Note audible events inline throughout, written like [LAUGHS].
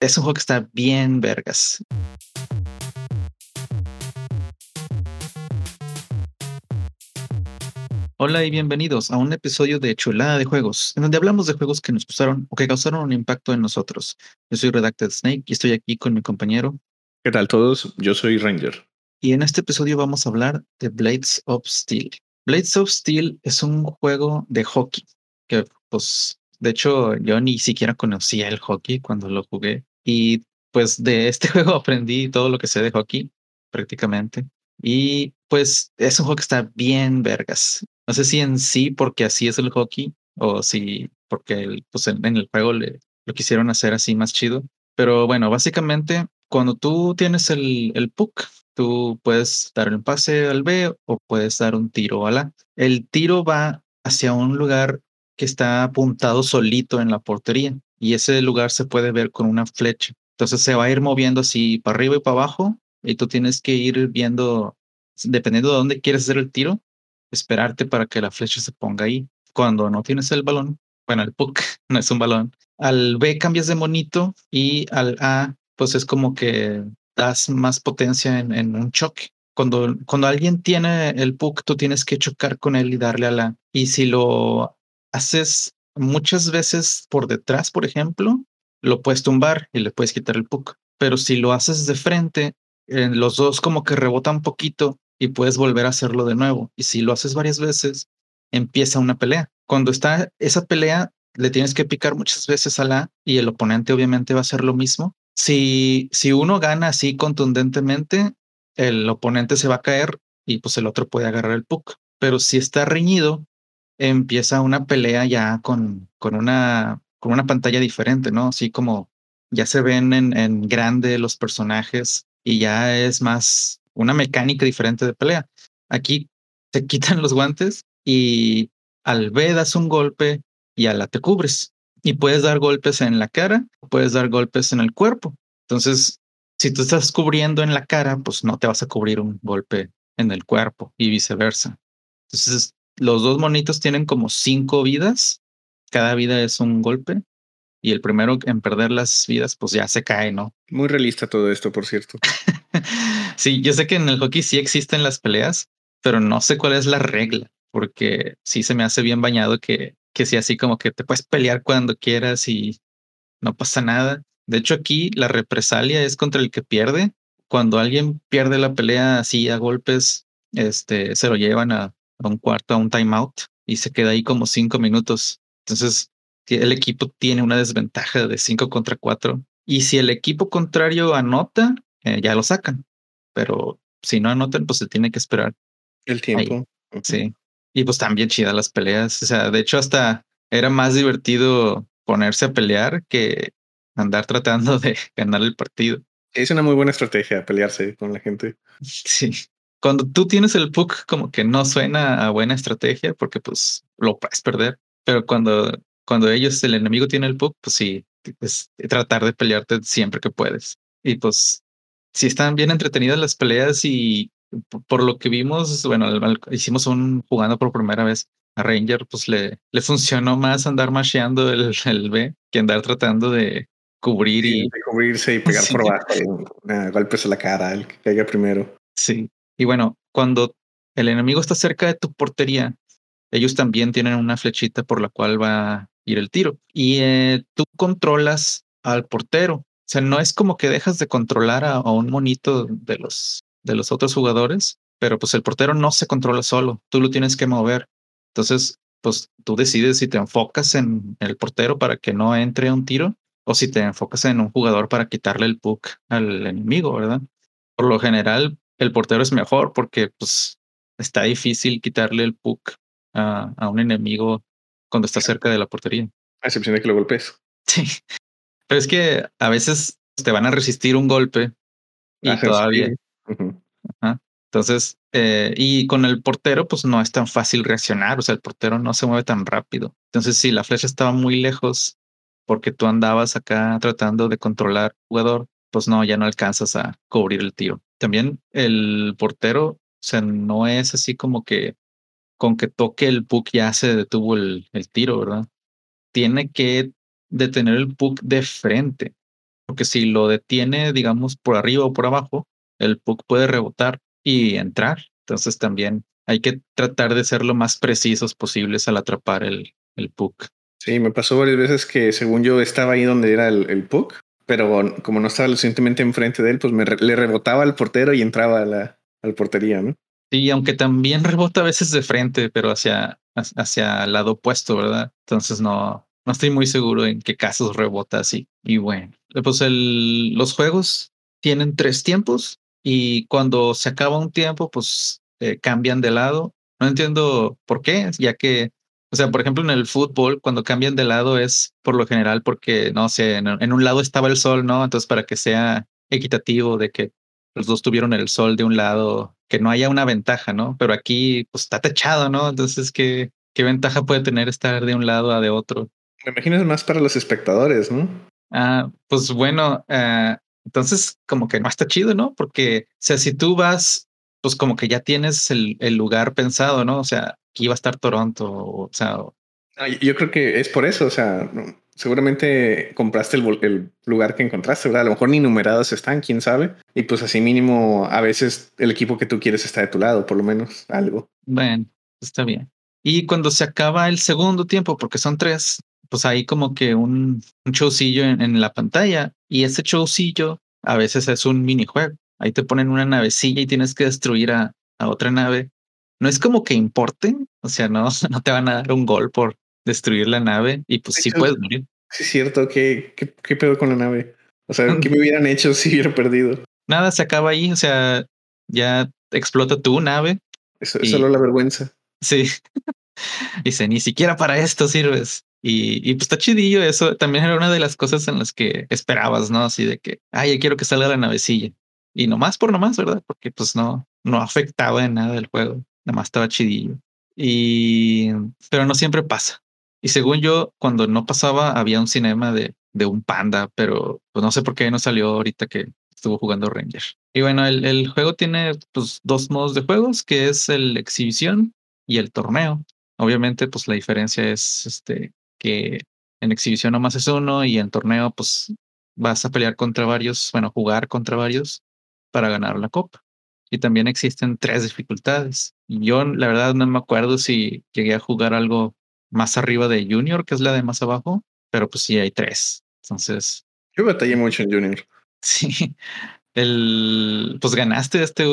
es un juego que está bien vergas. Hola y bienvenidos a un episodio de Chulada de Juegos, en donde hablamos de juegos que nos gustaron o que causaron un impacto en nosotros. Yo soy Redacted Snake y estoy aquí con mi compañero. ¿Qué tal todos? Yo soy Ranger. Y en este episodio vamos a hablar de Blades of Steel. Blades of Steel es un juego de hockey que, pues, de hecho, yo ni siquiera conocía el hockey cuando lo jugué. Y pues de este [LAUGHS] juego aprendí todo lo que sé de hockey, prácticamente. Y pues es un juego que está bien vergas. No sé si en sí porque así es el hockey o si porque pues en, el juego lo quisieron hacer así más chido. Pero bueno, básicamente cuando tú tienes el, el puck, tú puedes dar un pase al B o puedes dar un tiro al A. El tiro va hacia un lugar que está apuntado solito en la portería y ese lugar se puede ver con una flecha. Entonces se va a ir moviendo así para arriba y para abajo y tú tienes que ir viendo, dependiendo de dónde quieres hacer el tiro, esperarte para que la flecha se ponga ahí. Cuando no tienes el balón, bueno, el puck [LAUGHS] no es un balón, al B cambias de monito y al A, pues es como que das más potencia en, en un choque. Cuando, cuando alguien tiene el puck, tú tienes que chocar con él y darle a la. Y si lo haces muchas veces por detrás, por ejemplo, lo puedes tumbar y le puedes quitar el puck. Pero si lo haces de frente, eh, los dos como que rebotan un poquito y puedes volver a hacerlo de nuevo. Y si lo haces varias veces, empieza una pelea. Cuando está esa pelea, le tienes que picar muchas veces a la y el oponente obviamente va a hacer lo mismo. Si, si uno gana así contundentemente, el oponente se va a caer y pues el otro puede agarrar el puck. Pero si está reñido, empieza una pelea ya con, con, una, con una pantalla diferente, ¿no? Así como ya se ven en, grande los personajes y ya es más una mecánica diferente de pelea. Aquí te [LAUGHS] quitan los guantes y al B das un golpe y a la te cubres. Y puedes dar golpes en la cara, puedes dar golpes en el cuerpo. Entonces, si tú estás cubriendo en la cara, pues no te vas a cubrir un golpe en el cuerpo y viceversa. Entonces, los dos monitos tienen como cinco vidas. Cada vida es un golpe. Y el primero en perder las vidas, pues ya se cae, ¿no? Muy realista todo esto, por cierto. [LAUGHS] sí, yo sé que en el hockey sí existen las peleas, pero no sé cuál es la regla, porque sí se me hace bien bañado que, que sea así como que te puedes pelear cuando quieras y no pasa nada. De hecho, aquí la represalia es contra el que pierde. Cuando alguien pierde la pelea así a golpes, este, se lo llevan a, a un cuarto, a un timeout y se queda ahí como cinco minutos. Entonces, el equipo tiene una desventaja de cinco contra cuatro. Y si el equipo contrario anota, eh, ya lo sacan. Pero si no anotan, pues se tiene que esperar. El tiempo. Sí. Y pues también chidas las peleas. O sea, de hecho, hasta era más divertido ponerse a pelear que andar tratando [LAUGHS] de ganar el partido. Es una muy buena estrategia pelearse con la gente. [LAUGHS] Sí cuando tú tienes el puck, como que no suena a buena estrategia porque pues lo puedes perder. Pero cuando, cuando ellos, el enemigo tiene el puck, pues sí, es tratar de pelearte siempre que puedes. Y pues si están bien entretenidas las peleas y por lo que vimos, bueno, hicimos un jugando por primera vez a Ranger, pues le, le funcionó más andar masheando el, el B que andar tratando de cubrir y cubrirse y pegar [LAUGHS] por abajo, golpes a la cara, el que caiga primero. Sí, y bueno, cuando el enemigo está cerca de tu portería, ellos también tienen una flechita por la cual va a ir el tiro. Y eh, tú controlas al portero. O sea, no es como que dejas de controlar a, un monito de los, de los otros jugadores, pero pues el portero no se controla solo, tú lo tienes que mover. Entonces, pues tú decides si te enfocas en el portero para que no entre un tiro o si te enfocas en un jugador para quitarle el puck al enemigo, ¿verdad? Por lo general, el portero es mejor porque pues está difícil quitarle el puck a, a un enemigo cuando está cerca de la portería. A excepción de que lo golpes. Sí. Pero es que a veces te van a resistir un golpe y todavía. Entonces, eh, y con el portero, pues no es tan fácil reaccionar. O sea, el portero no se mueve tan rápido. Entonces, si la flecha estaba muy lejos porque tú andabas acá tratando de controlar al jugador, pues no, ya no alcanzas a cubrir el tiro. También el portero, o sea, no es así como que con que toque el puck ya se detuvo el, el tiro, ¿verdad? Tiene que detener el puck de frente, porque si lo detiene, digamos, por arriba o por abajo, el puck puede rebotar y entrar. Entonces también hay que tratar de ser lo más precisos posibles al atrapar el, el puck. Sí, me pasó varias veces que según yo estaba ahí donde era el, el puck, pero como no estaba lo suficientemente enfrente de él, pues me le rebotaba al portero y entraba a la al portería, ¿no? Sí, aunque también [LAUGHS] rebota a veces de frente, pero hacia, hacia el lado opuesto, ¿verdad? Entonces no, no estoy muy seguro en qué casos rebota así. Y bueno, pues el, los juegos tienen tres tiempos y cuando se acaba un tiempo, pues eh, cambian de lado. No entiendo por qué, ya que o sea, por ejemplo, en el fútbol, cuando cambian de lado es por lo general porque, no sé, en, un lado estaba el sol, ¿no? Entonces, para que sea equitativo de que los dos tuvieron el sol de un lado, que no haya una ventaja, ¿no? Pero aquí, pues está techado, ¿no? Entonces, ¿qué, qué ventaja puede tener estar de un lado a de otro? Me imagino es más para los espectadores, ¿no? Ah, pues bueno, uh, entonces como que no está chido, ¿no? Porque, o sea, si tú vas, pues como que ya tienes el, el lugar pensado, ¿no? O sea, aquí va a estar Toronto, o sea. Yo creo que es por eso, o sea, seguramente compraste el, el, lugar que encontraste, ¿verdad? A lo mejor ni numerados están, quién sabe. Y pues así mínimo, a veces el equipo que tú quieres está de tu lado, por lo menos algo. Bueno, está bien. Y cuando se acaba el segundo tiempo, porque son tres, pues hay como que un, un showcillo en, en, la pantalla y ese showcillo a veces es un minijuego. Ahí te ponen una navecilla y tienes que destruir a, a otra nave no es como que importen, o sea, no, [LAUGHS] no te van a dar un gol por destruir la nave y pues sí puedes morir. Sí, es cierto. ¿Qué, qué, qué pedo con la nave? O sea, ¿qué [LAUGHS] me hubieran hecho si hubiera perdido? Nada, se acaba ahí, o sea, ya explota tu nave. Eso es solo la vergüenza. Sí. [LAUGHS] Dice, ni siquiera para esto sirves. Y, y, pues está chidillo eso. También era una de las cosas en las que esperabas, ¿no? Así de que, ay, yo quiero que salga la navecilla. Y nomás por nomás, ¿verdad? Porque pues no, no afectaba en nada el juego nada más estaba chidillo. Y, pero no siempre pasa. Y según yo, cuando no pasaba, había un cinema de, de un panda, pero pues no sé por qué no salió ahorita que estuvo jugando Ranger. Y bueno, el, el juego tiene pues, dos modos de juegos, que es el exhibición y el torneo. Obviamente, pues la diferencia es este, que en exhibición nomás es uno y en torneo, pues vas a pelear contra varios, bueno, jugar contra varios para ganar la copa y también existen tres dificultades. Yo la verdad no me acuerdo si llegué a jugar algo más arriba de Junior, que es la de más abajo, pero pues sí hay tres. Entonces... Yo batallé mucho en Junior. [LAUGHS] Sí, el, pues ganaste este,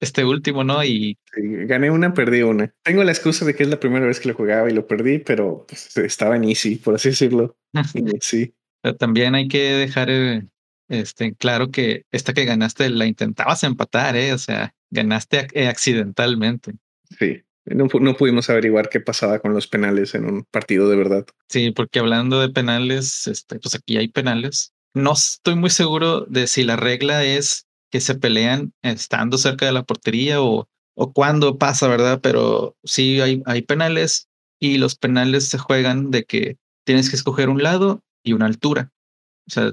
este último, ¿no? Y sí, gané una, perdí una. Tengo la excusa de que es la primera vez que lo jugaba y lo perdí, pero pues, estaba en easy, por así decirlo. [LAUGHS] sí. Pero también hay que dejar el, este, claro que esta que ganaste la intentabas empatar, ¿eh? O sea, ganaste eh, accidentalmente. Sí, no, no, pudimos averiguar qué pasaba con los penales en un partido de verdad. Sí, porque hablando de penales, este, pues aquí hay penales. No estoy muy seguro de si la regla es que se pelean estando cerca de la portería o, o cuándo pasa, ¿verdad? Pero sí hay, hay penales y los penales se juegan de que tienes que escoger un lado y una altura. O sea,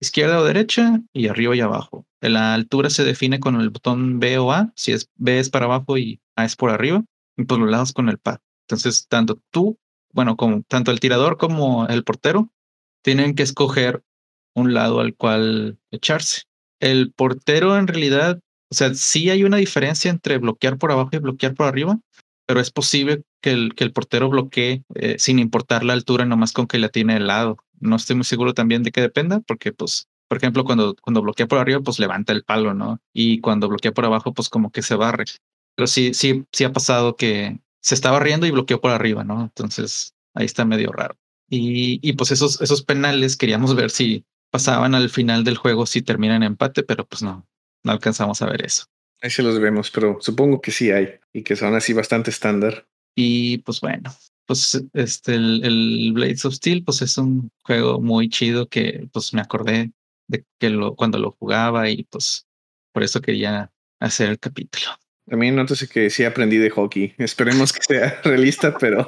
izquierda o derecha y arriba y abajo. La altura se define con el botón B o A. Si es B es para abajo y A es por arriba. Y por los lados con el pad. Entonces, tanto tú, bueno, como tanto el tirador como el portero tienen que escoger un lado al cual echarse. El portero en realidad, o sea, sí hay una diferencia entre bloquear por abajo y bloquear por arriba, pero es posible que el, que el portero bloquee eh, sin importar la altura, nomás con que la tiene el lado. No estoy muy seguro también de que dependa, porque pues, por ejemplo, cuando, cuando bloquea por arriba, pues levanta el palo, ¿no? Y cuando bloquea por abajo, pues como que se barre. Pero sí, sí, sí ha pasado que se está barriendo y bloqueó por arriba, ¿no? Entonces ahí está medio raro. Y, y pues esos, esos penales queríamos ver si pasaban al final del juego, si terminan en empate, pero pues no, no alcanzamos a ver eso. Ahí se los vemos, pero supongo que sí hay y que son así bastante estándar. Y pues bueno, pues este, el, el, Blades of Steel, pues es un juego muy chido que pues me acordé de que lo, cuando lo jugaba y pues por eso quería hacer el capítulo. También noté que sí aprendí de hockey. Esperemos que sea [LAUGHS] realista, pero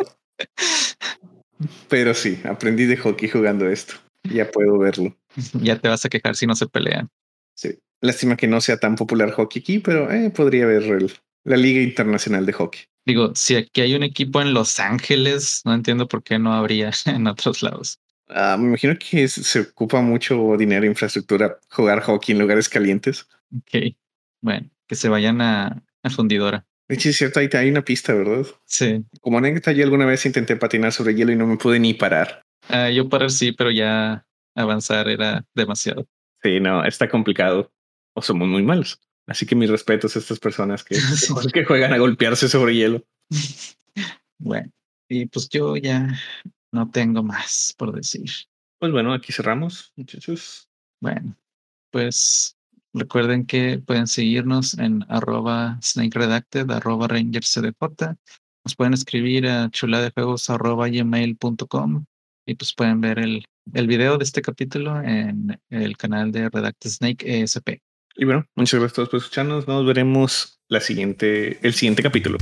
pero sí, aprendí de hockey jugando esto. Ya puedo verlo. [LAUGHS] Ya te vas a quejar si no se pelean. Sí. Lástima que no sea tan popular hockey aquí, pero eh, podría haber el, la Liga Internacional de Hockey. Digo, si aquí hay un equipo en Los Ángeles, no entiendo por qué no habría [LAUGHS] en otros lados. Ah, me imagino que se ocupa mucho dinero e infraestructura jugar hockey en lugares calientes. Ok. Bueno, que se vayan a, a fundidora. De hecho, es cierto, ahí hay una pista, ¿verdad? Sí. Como anécdota, yo alguna vez intenté patinar sobre hielo y no me pude ni parar. Ah, yo parar sí, pero ya avanzar era demasiado. Sí, no, está complicado. O somos muy malos. Así que mis respetos a estas personas que, [LAUGHS] que juegan a golpearse sobre hielo. [LAUGHS] Bueno, y pues yo ya no tengo más por decir. Pues bueno, aquí cerramos, muchachos. Bueno, pues recuerden que pueden seguirnos en arroba snake redacted, arroba rangercdj. Nos pueden escribir a chuladejuegos arroba gmail.com y pues pueden ver el, el video de este capítulo en el canal de Redacted Snake ESP. Y bueno, muchas gracias a todos por escucharnos. Nos veremos la siguiente, el siguiente capítulo.